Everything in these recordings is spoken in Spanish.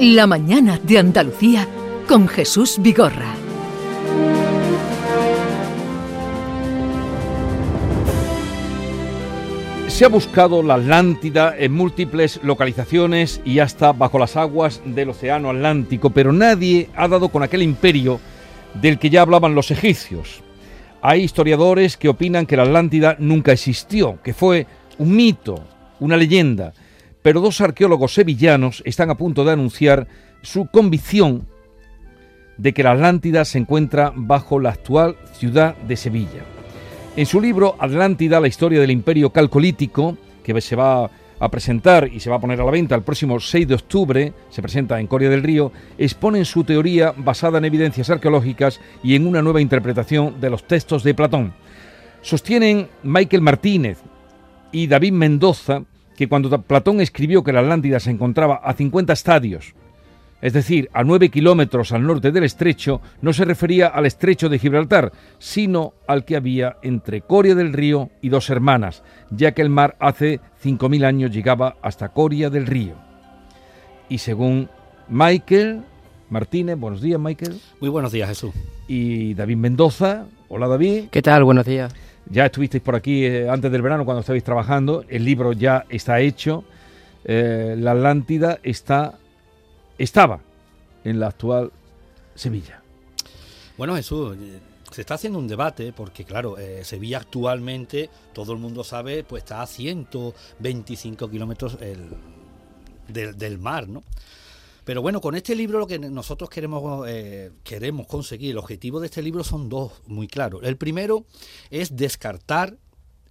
La mañana de Andalucía con Jesús Vigorra. Se ha buscado la Atlántida en múltiples localizaciones y hasta bajo las aguas del Océano Atlántico, pero nadie ha dado con aquel imperio del que ya hablaban los egipcios. Hay historiadores que opinan que la Atlántida nunca existió, que fue un mito, una leyenda, pero dos arqueólogos sevillanos están a punto de anunciar su convicción de que la Atlántida se encuentra bajo la actual ciudad de Sevilla. En su libro Atlántida, la historia del imperio calcolítico, que se va a presentar y se va a poner a la venta el próximo 6 de octubre, se presenta en Coria del Río, exponen su teoría basada en evidencias arqueológicas y en una nueva interpretación de los textos de Platón. Sostienen Michael Martínez y David Mendoza que cuando Platón escribió que la Atlántida se encontraba a 50 estadios, es decir, a 9 kilómetros al norte del estrecho, no se refería al estrecho de Gibraltar, sino al que había entre Coria del Río y dos hermanas, ya que el mar hace 5.000 años llegaba hasta Coria del Río. Y según Michael Martínez, buenos días Michael. Muy buenos días Jesús. Y David Mendoza, hola David. ¿Qué tal? Buenos días. Ya estuvisteis por aquí eh, antes del verano cuando estabais trabajando, el libro ya está hecho, eh, la Atlántida está, estaba en la actual Sevilla. Bueno Jesús, eh, se está haciendo un debate porque claro, Sevilla actualmente, todo el mundo sabe, pues está a 125 kilómetros del, del mar, ¿no? Pero bueno, con este libro lo que nosotros queremos, eh, queremos conseguir, el objetivo de este libro son dos muy claros. El primero es descartar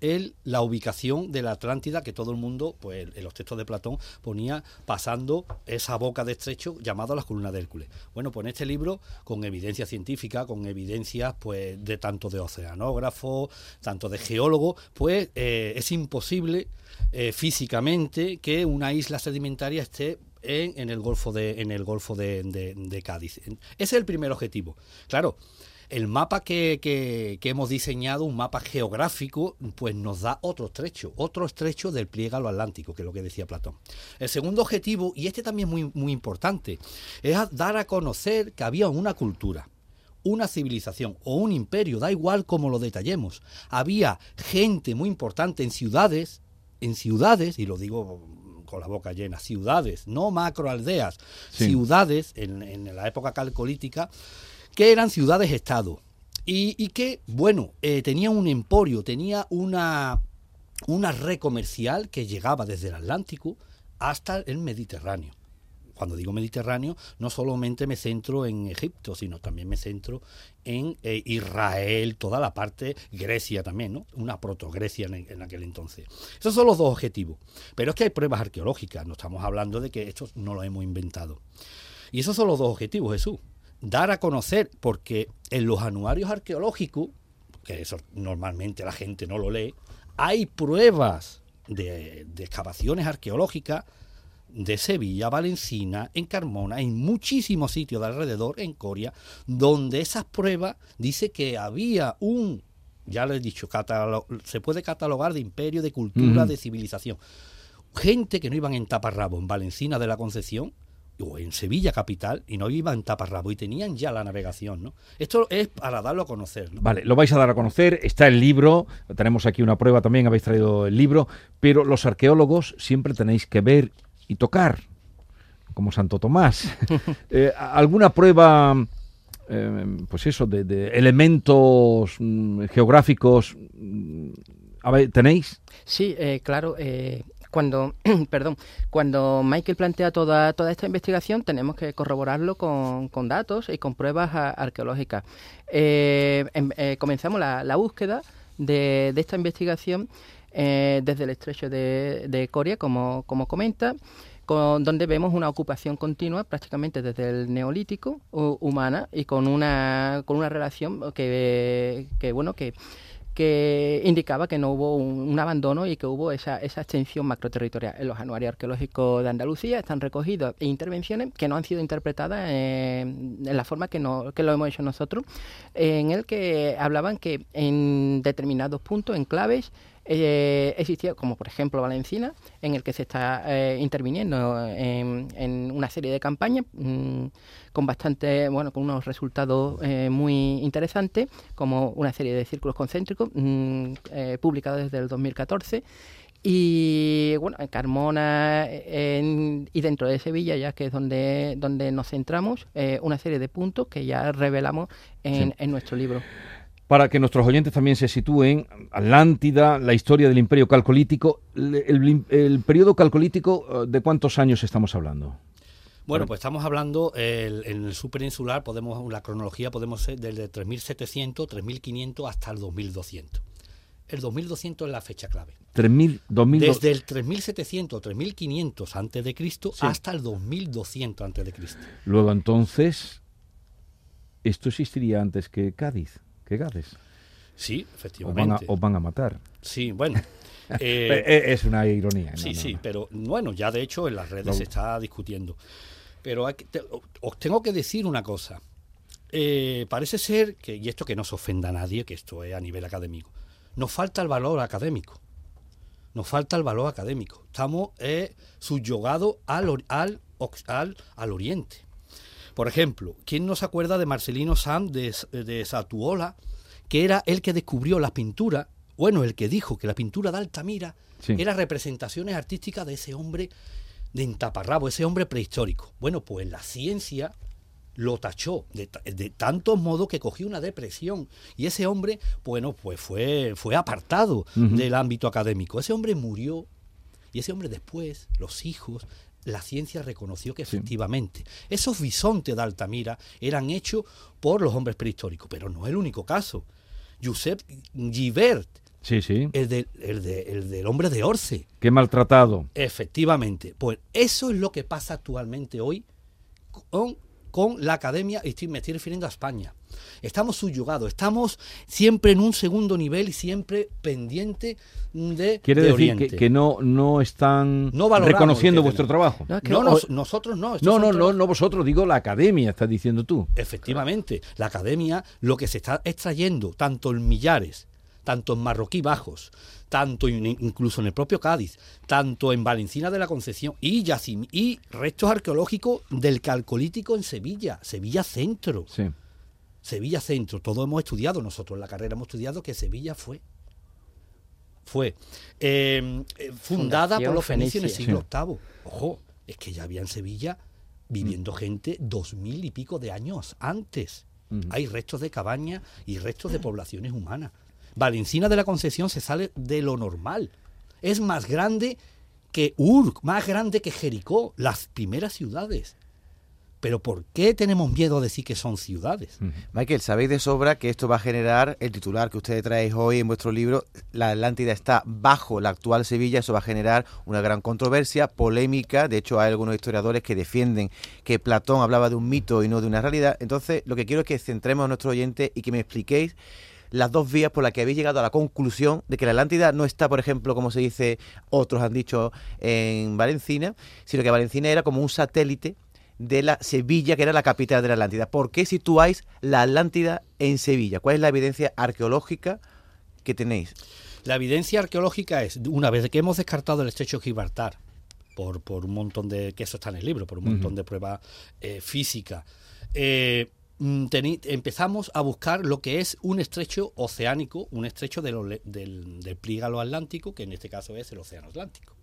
el, la ubicación de la Atlántida que todo el mundo, pues en los textos de Platón, ponía pasando esa boca de estrecho llamada la columna de Hércules. Bueno, pues en este libro, con evidencia científica, con evidencias pues de tanto de oceanógrafo, tanto de geólogo, pues eh, es imposible eh, físicamente que una isla sedimentaria esté en, el Golfo, de, en el Golfo de, Cádiz. Ese es el primer objetivo. Claro, el mapa que, hemos diseñado, un mapa geográfico, pues nos da otro estrecho, otro estrecho del pliegue atlántico, que es lo que decía Platón. El segundo objetivo, y este también es muy, muy importante, es dar a conocer que había una cultura, una civilización o un imperio, da igual cómo lo detallemos. Había gente muy importante en ciudades, en ciudades, y lo digo con la boca llena, ciudades, no macroaldeas, ciudades en, la época calcolítica, que eran ciudades-estado. Y, que, bueno, eh, tenía un emporio, tenía una, una red comercial que llegaba desde el Atlántico hasta el Mediterráneo cuando digo Mediterráneo, no solamente me centro en Egipto, sino también me centro en eh, Israel, toda la parte, Grecia también, ¿no? Una proto-Grecia en, aquel entonces. Esos son los dos objetivos. Pero es que hay pruebas arqueológicas, no estamos hablando de que esto no lo hemos inventado. Y esos son los dos objetivos, Jesús. Dar a conocer, porque en los anuarios arqueológicos, que eso normalmente la gente no lo lee, hay pruebas de, de excavaciones arqueológicas de Sevilla, Valencina, en Carmona, en muchísimos sitios de alrededor, en Coria, donde esas pruebas dice que había un, ya lo he dicho, se puede catalogar de imperio, de cultura, de civilización. Gente que no iban en taparrabo en Valencina de la Concepción o en Sevilla capital y no iban en taparrabo y tenían ya la navegación, ¿no? Esto es para darlo a conocer. Vale, lo vais a dar a conocer, está el libro, tenemos aquí una prueba también, habéis traído el libro, pero los arqueólogos siempre tenéis que ver y tocar, como Santo Tomás. Eh, ¿Alguna prueba, eh, pues eso, de, elementos mm, geográficos mm, tenéis? Sí, eh, claro. cuando, perdón, cuando Michael plantea toda, toda esta investigación, tenemos que corroborarlo con, datos y con pruebas arqueológicas. Em, comenzamos la, búsqueda de, de esta investigación eh, desde el estrecho de, Coria, como, como comenta, donde vemos una ocupación continua prácticamente desde el neolítico humana y con una, con una relación que, que bueno, que que indicaba que no hubo un, abandono y que hubo esa, esa extensión macroterritorial. En los anuarios arqueológicos de Andalucía están recogidos intervenciones que no han sido interpretadas en, la forma que, no, que lo hemos hecho nosotros, en el que hablaban que en determinados puntos, en claves, eh, existía, como por ejemplo Valencina, en el que se está eh, interviniendo en, una una serie de campañas mm, con bastante, bueno, con unos resultados eh, muy interesantes, como una serie de círculos concéntricos mm, eh, publicados desde el 2014 y bueno, en Carmona y dentro de Sevilla, ya que es donde, donde nos centramos, eh, una serie de puntos que ya revelamos en, en nuestro libro. Para que nuestros oyentes también se sitúen, Atlántida, la historia del imperio calcolítico, el, periodo calcolítico, eh, ¿de cuántos años estamos hablando? Bueno, pues estamos hablando en el superinsular, podemos la cronología podemos ser desde 3700, 3500 hasta el 2200 el 2200 es la fecha clave. 3000, Desde el 3700 3500 antes de Cristo hasta el 2200 antes de Cristo. Luego entonces esto existiría antes que Cádiz, que Gades. Sí, efectivamente. O van a, matar. Sí, bueno. Eh, eh, es una ironía. sí, sí, pero bueno, ya de hecho en las redes se está discutiendo. Pero os tengo que decir una cosa. Eh, parece ser que, y esto que no se ofenda a nadie, que esto es a nivel académico, nos falta el valor académico. Nos falta el valor académico. Estamos eh, subyogados al, al, al, oriente. Por ejemplo, ¿quién no se acuerda de Marcelino Sam de, de Satuola, que era el que descubrió la pintura, bueno, el que dijo que la pintura de Altamira era representaciones artísticas de ese hombre de entaparrabo, ese hombre prehistórico? Bueno, pues la ciencia lo tachó de, de tantos modos que cogió una depresión y ese hombre, bueno, pues fue, fue apartado del ámbito académico. Ese hombre murió y ese hombre después, los hijos, la ciencia reconoció que efectivamente esos bisontes de Altamira eran hechos por los hombres prehistóricos, pero no es el único caso. Josep Givert, Sí, sí. El, el, el, del hombre de Orce. Qué maltratado. Efectivamente. Pues eso es lo que pasa actualmente hoy con con la academia, y me estoy refiriendo a España. Estamos subyugados, estamos siempre en un segundo nivel y siempre pendiente de. Quiere decir que, no, no están reconociendo vuestro trabajo. No, nosotros no. No, no, no, no vosotros, digo la academia, estás diciendo tú. Efectivamente, la academia lo que se está extrayendo, tanto en millares, tanto en marroquí bajos, tanto incluso en el propio Cádiz, tanto en Valencina de la Concepción y Yacim, y restos arqueológicos del Calcolítico en Sevilla, Sevilla Centro. Sevilla Centro, todo hemos estudiado, nosotros en la carrera hemos estudiado que Sevilla fue fue em, eh, fundada por los fenicios en el siglo VIII. Ojo, es que ya había en Sevilla viviendo mm. gente dos mil y pico de años antes. Hay restos de cabañas y restos de poblaciones humanas. Valencina de la Concepción se sale de lo normal. Es más grande que Ur, más grande que Jericó, las primeras ciudades. Pero ¿por qué tenemos miedo a decir que son ciudades? Michael, sabéis de sobra que esto va a generar el titular que ustedes traéis hoy en vuestro libro, La Atlántida está bajo la actual Sevilla, eso va a generar una gran controversia, polémica, de hecho hay algunos historiadores que defienden que Platón hablaba de un mito y no de una realidad, entonces lo que quiero es que centremos a nuestro oyente y que me expliquéis las dos vías por las que habéis llegado a la conclusión de que la Atlántida no está, por ejemplo, como se dice, otros han dicho en Valencina, sino que Valencina era como un satélite de la Sevilla, que era la capital de la Atlántida. ¿Por qué situáis la Atlántida en Sevilla? ¿Cuál es la evidencia arqueológica que tenéis? La evidencia arqueológica es, una vez que hemos descartado el estrecho de Gibraltar, por, por un montón de, que eso está en el libro, por un montón de pruebas eh, físicas, eh, empezamos a buscar lo que es un estrecho oceánico, un estrecho del, del plígalo atlántico, que en este caso es el océano Atlántico.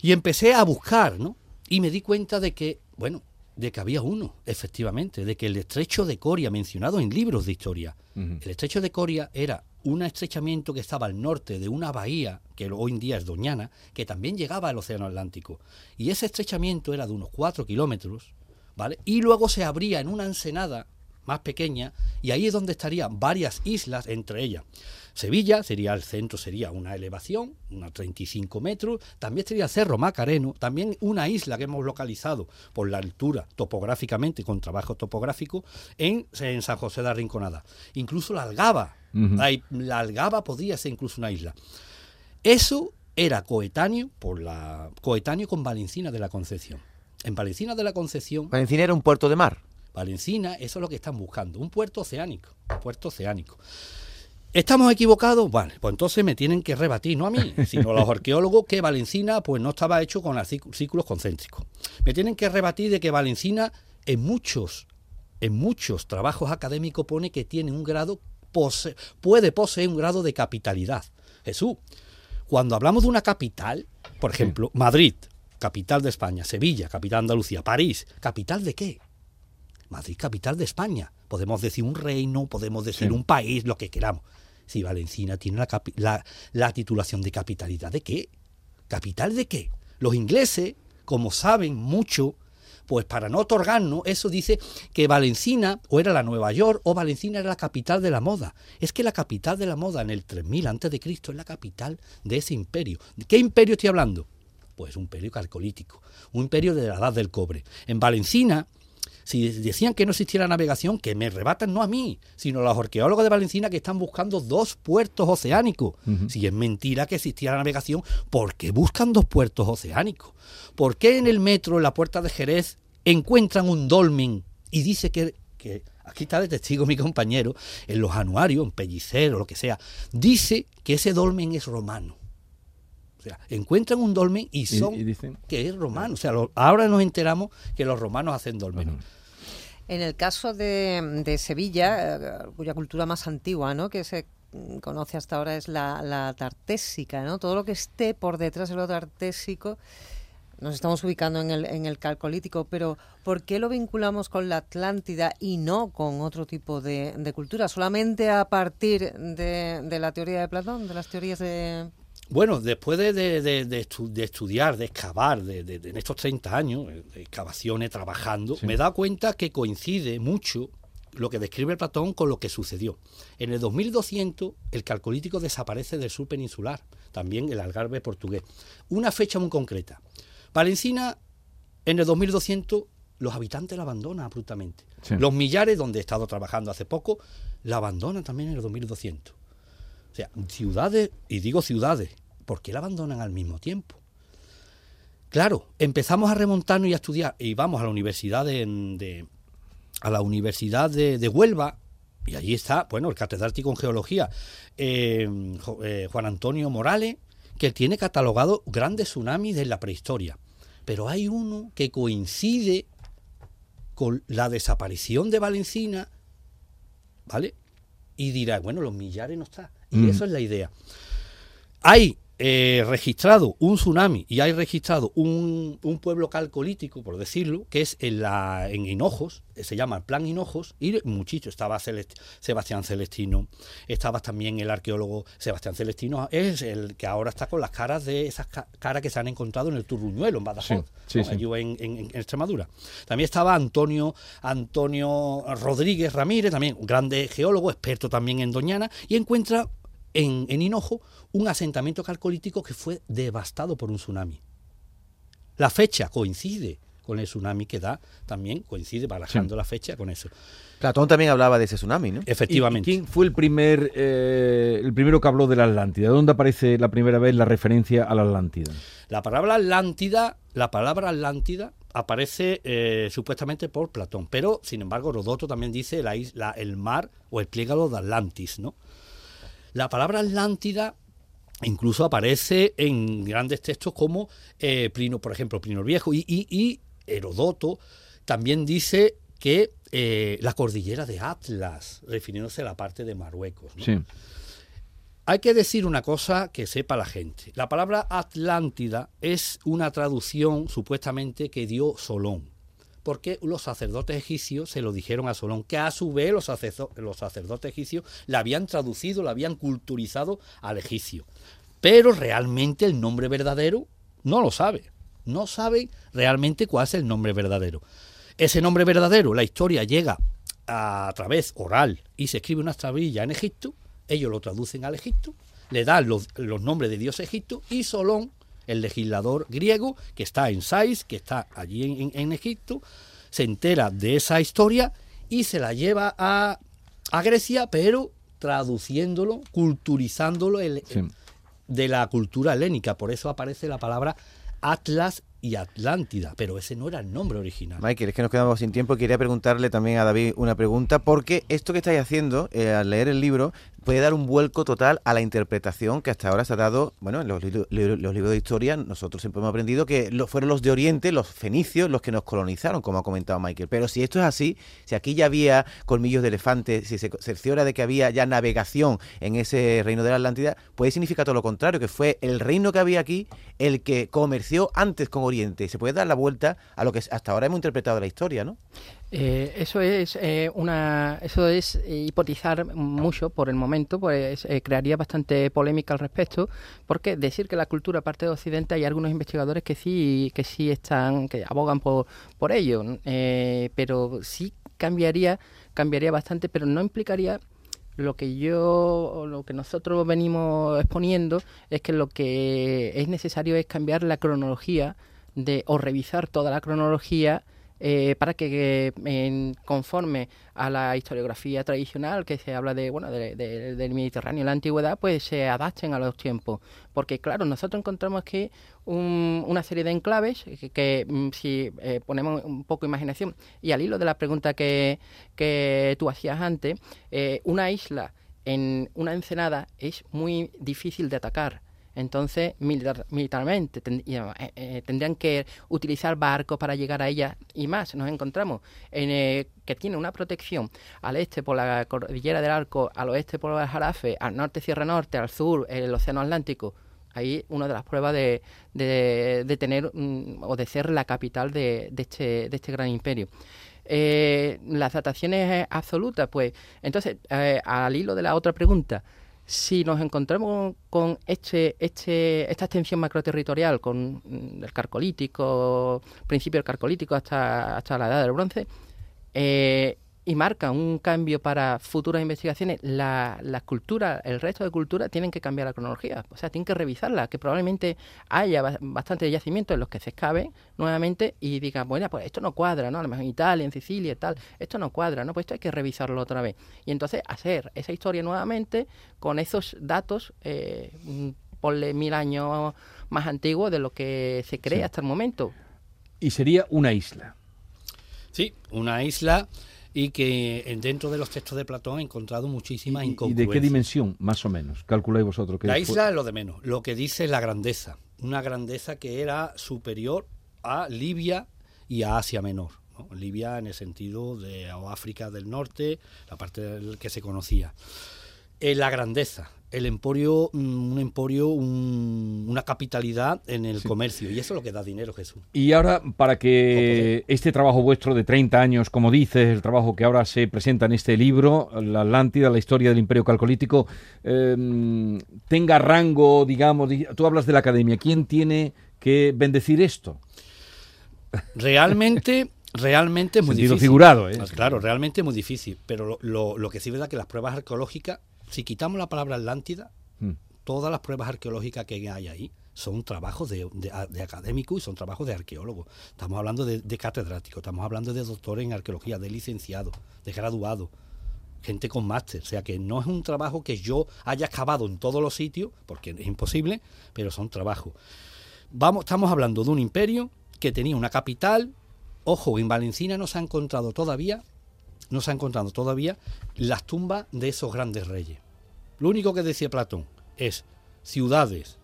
Y empecé a buscar, ¿no? Y me di cuenta de que, bueno, de que había uno, efectivamente, de que el estrecho de Coria, mencionado en libros de historia, el estrecho de Coria era un estrechamiento que estaba al norte de una bahía, que hoy en día es Doñana, que también llegaba al Océano Atlántico. Y ese estrechamiento era de unos cuatro kilómetros, y luego se abría en una ensenada más pequeña y ahí es donde estarían varias islas entre ellas. Sevilla sería el centro, sería una elevación, unos 35 metros, también estaría el Cerro Macareno, también una isla que hemos localizado por la altura topográficamente, con trabajo topográfico, en, San José de la Rinconada. Incluso la Algaba, la, Algaba podría ser incluso una isla. Eso era coetáneo, por la, coetáneo con Valencina de la Concepción. En Valencina de la Concepción. Valencina era un puerto de mar. Valencina, eso es lo que están buscando, un puerto oceánico, un puerto oceánico. ¿Estamos equivocados? Vale, pues entonces me tienen que rebatir, no a mí, sino a los arqueólogos que Valencina pues no estaba hecho con círculos concéntricos. Me tienen que rebatir de que Valencina en muchos, en muchos trabajos académicos pone que tiene un grado, puede poseer un grado de capitalidad. Jesús, cuando hablamos de una capital, por ejemplo, Madrid, capital de España, Sevilla, capital de Andalucía, París, capital de qué? Madrid, capital de España. Podemos decir un reino, podemos decir un país, lo que queramos si Valencina tiene la, la, titulación de capitalidad de qué? ¿Capital de qué? Los ingleses, como saben mucho, pues para no otorgarnos, eso dice que Valencina o era la Nueva York o Valencina era la capital de la moda. Es que la capital de la moda en el 3000 antes de Cristo es la capital de ese imperio. ¿De qué imperio estoy hablando? Pues un imperio calcolítico, un imperio de la edad del cobre. En Valencina si decían que no existiera navegación, que me rebatan no a mí, sino a los arqueólogos de Valencina que están buscando dos puertos oceánicos. Si es mentira que existiera navegación, ¿por qué buscan dos puertos oceánicos? ¿Por qué en el metro, en la puerta de Jerez, encuentran un dolmen y dice que, que aquí está de testigo mi compañero, en los anuarios, en Pellicero, lo que sea, dice que ese dolmen es romano. Sea, encuentran un dolmen y son dicen? que es romano. O sea, ahora nos enteramos que los romanos hacen dolmen. En el caso de, Sevilla, eh, cuya cultura más antigua, ¿no? que se conoce hasta ahora es la, tartésica, ¿no? Todo lo que esté por detrás de lo tartésico, nos estamos ubicando en el, en el calcolítico, pero ¿por qué lo vinculamos con la Atlántida y no con otro tipo de, cultura? ¿Solamente a partir de, la teoría de Platón, de las teorías de, bueno, después de, de, estudiar, de excavar, de, en estos 30 años, eh, de excavaciones, trabajando, me he dado cuenta que coincide mucho lo que describe Platón con lo que sucedió. En el 2200 el calcolítico desaparece del sur peninsular, también el algarve portugués. Una fecha muy concreta. Valencina, en el 2200 los habitantes la abandonan abruptamente. Los millares, donde he estado trabajando hace poco, la abandonan también en el 2200. O sea, ciudades, y digo ciudades, ¿por qué la abandonan al mismo tiempo? Claro, empezamos a remontarnos y a estudiar, y vamos a la universidad de, a la universidad de, Huelva, y allí está, bueno, el catedrático en geología, eh, eh, Juan Antonio Morales, que tiene catalogado grandes tsunamis de la prehistoria. Pero hay uno que coincide con la desaparición de Valencina, ¿vale? Y dirá, bueno, los millares no están. Y mm. eso es la idea. Hay eh, registrado un tsunami y hay registrado un, pueblo calcolítico, por decirlo, que es en, la, en Hinojos, se llama el Plan Hinojos, y muchísimo, estaba Sebastián Celestino, estaba también el arqueólogo Sebastián Celestino, es el que ahora está con las caras de esas caras que se han encontrado en el Turruñuelo, en Badajoz, En, Extremadura. También estaba Antonio, Antonio Rodríguez Ramírez, también un grande geólogo, experto también en Doñana, y encuentra en, en Hinojo un asentamiento calcolítico que fue devastado por un tsunami. La fecha coincide con el tsunami que da, también coincide, barajando la fecha con eso. Platón también hablaba de ese tsunami, ¿no? Efectivamente. ¿Quién fue el primer eh, el primero que habló de la Atlántida? ¿Dónde aparece la primera vez la referencia a la Atlántida? La palabra Atlántida, la palabra Atlántida aparece eh, supuestamente por Platón, pero sin embargo Rodoto también dice la isla, el mar o el pliégalo de Atlantis, ¿no? La palabra Atlántida incluso aparece en grandes textos como eh, Plino, por ejemplo, Plino el Viejo, y, Herodoto también dice que eh, la cordillera de Atlas, refiriéndose a la parte de Marruecos. Hay que decir una cosa que sepa la gente. La palabra Atlántida es una traducción supuestamente que dio Solón porque los sacerdotes egipcios se lo dijeron a Solón, que a su vez los, sacerdotes egipcios la habían traducido, la habían culturizado al egipcio. Pero realmente el nombre verdadero no lo sabe. No sabe realmente cuál es el nombre verdadero. Ese nombre verdadero, la historia llega a, través oral y se escribe una tablilla en Egipto, ellos lo traducen al Egipto, le dan los, nombres de Dios Egipto y Solón el legislador griego que está en Sais, que está allí en, Egipto, se entera de esa historia y se la lleva a, Grecia, pero traduciéndolo, culturizándolo de la cultura helénica. Por eso aparece la palabra Atlas y Atlántida, pero ese no era el nombre original. Michael, es que nos quedamos sin tiempo. Quería preguntarle también a David una pregunta, porque esto que estáis haciendo, eh, al leer el libro, puede dar un vuelco total a la interpretación que hasta ahora se ha dado, bueno, en los, libros de historia nosotros siempre hemos aprendido que fueron los de Oriente, los fenicios, los que nos colonizaron, como ha comentado Michael. Pero si esto es así, si aquí ya había colmillos de elefante, si se cerciora de que había ya navegación en ese reino de la Atlántida, puede significar todo lo contrario, que fue el reino que había aquí el que comerció antes con Oriente. Se puede dar la vuelta a lo que hasta ahora hemos interpretado la historia, ¿no? Eh, eso es eh, una, eso es hipotizar mucho por el momento, pues eh, crearía bastante polémica al respecto, porque decir que la cultura parte de Occidente hay algunos investigadores que sí, que sí están, que abogan por, por ello, pero sí cambiaría, cambiaría bastante, pero no implicaría lo que yo, lo que nosotros venimos exponiendo es que lo que es necesario es cambiar la cronología de o revisar toda la cronología eh, para que en, conforme a la historiografía tradicional que se habla de bueno del Mediterráneo en la antigüedad pues se adapten a los tiempos. Porque claro nosotros encontramos aquí una serie de enclaves que, mm, si eh, ponemos un poco de imaginación y al hilo de la pregunta que, que tú hacías antes eh, una isla en una ensenada es muy difícil de atacar entonces, militarmente eh, eh, tendrían que utilizar barcos para llegar a ella y más. Nos encontramos en eh, que tiene una protección al este por la cordillera del Arco, al oeste por el Jarafe, al norte Sierra Norte, al sur el Océano Atlántico. Ahí una de las pruebas de, de, tener mm, o de ser la capital de, este, de este gran imperio. las dataciones absolutas, pues entonces, al hilo de la otra pregunta, si nos encontramos con este, este, esta extensión macroterritorial, con mm, el carcolítico, principio del carcolítico hasta, hasta la edad del bronce, eh, y marca un cambio para futuras investigaciones, la, la cultura, el resto de cultura tienen que cambiar la cronología, o sea, tienen que revisarla, que probablemente haya bastante yacimientos en los que se excaven nuevamente y digan, bueno, pues esto no cuadra, ¿no? A lo mejor en Italia, en Sicilia y tal, esto no cuadra, ¿no? Pues esto hay que revisarlo otra vez. Y entonces hacer esa historia nuevamente con esos datos, eh, ponle mil años más antiguos de lo que se cree hasta el momento. Y sería una isla. Sí, una isla y que dentro de los textos de Platón he encontrado muchísimas incongruencias. ¿Y de qué dimensión, más o menos? Calculáis vosotros. Que la isla es lo de menos. Lo que dice es la grandeza. Una grandeza que era superior a Libia y a Asia Menor. Libia en el sentido de África del Norte, la parte que se conocía. Eh, la grandeza, el emporio, mm, un emporio, una capitalidad en el comercio. Y eso es lo que da dinero, Jesús. Y ahora, para que este trabajo vuestro de 30 años, como dices, el trabajo que ahora se presenta en este libro, La Atlántida, la historia del imperio calcolítico, em, tenga rango, digamos, tú hablas de la academia, ¿quién tiene que bendecir esto? Realmente... Realmente es muy difícil. figurado, ¿eh? Claro, realmente es muy difícil. Pero lo, lo que sí es verdad que las pruebas arqueológicas si quitamos la palabra Atlántida, hmm. todas las pruebas arqueológicas que hay ahí son trabajos de, de, académicos y son trabajos de arqueólogos. Estamos hablando de, de catedráticos, estamos hablando de doctores en arqueología, de licenciados, de graduados, gente con máster. O sea que no es un trabajo que yo haya excavado en todos los sitios, porque es imposible, pero son trabajos. Vamos, estamos hablando de un imperio que tenía una capital. Ojo, en Valencina no se ha encontrado todavía no se ha encontrado todavía las tumbas de esos grandes reyes. Lo único que decía Platón es ciudades,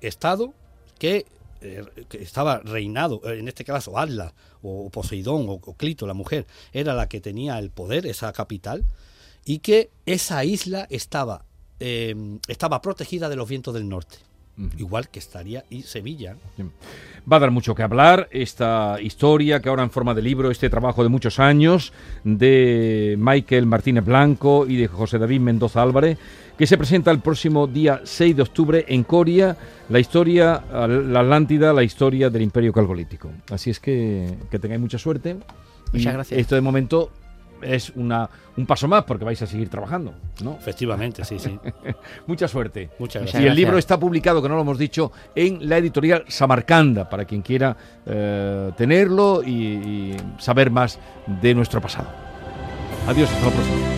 estado que, eh, estaba reinado, en este caso Atlas o Poseidón o, Clito, la mujer, era la que tenía el poder, esa capital, y que esa isla estaba, eh, estaba protegida de los vientos del norte. Igual que estaría y Sevilla. Va a dar mucho que hablar esta historia que ahora en forma de libro, este trabajo de muchos años de Michael Martínez Blanco y de José David Mendoza Álvarez, que se presenta el próximo día 6 de octubre en Coria, la historia, la Atlántida, la historia del Imperio Calgolítico. Así es que que tengáis mucha suerte. Muchas gracias. Esto de momento es una, un paso más porque vais a seguir trabajando, ¿no? Efectivamente, sí, sí. Mucha suerte. Muchas gracias. Y el libro está publicado, que no lo hemos dicho, en la editorial Samarcanda, para quien quiera eh, tenerlo y, y saber más de nuestro pasado. Adiós, hasta la próxima.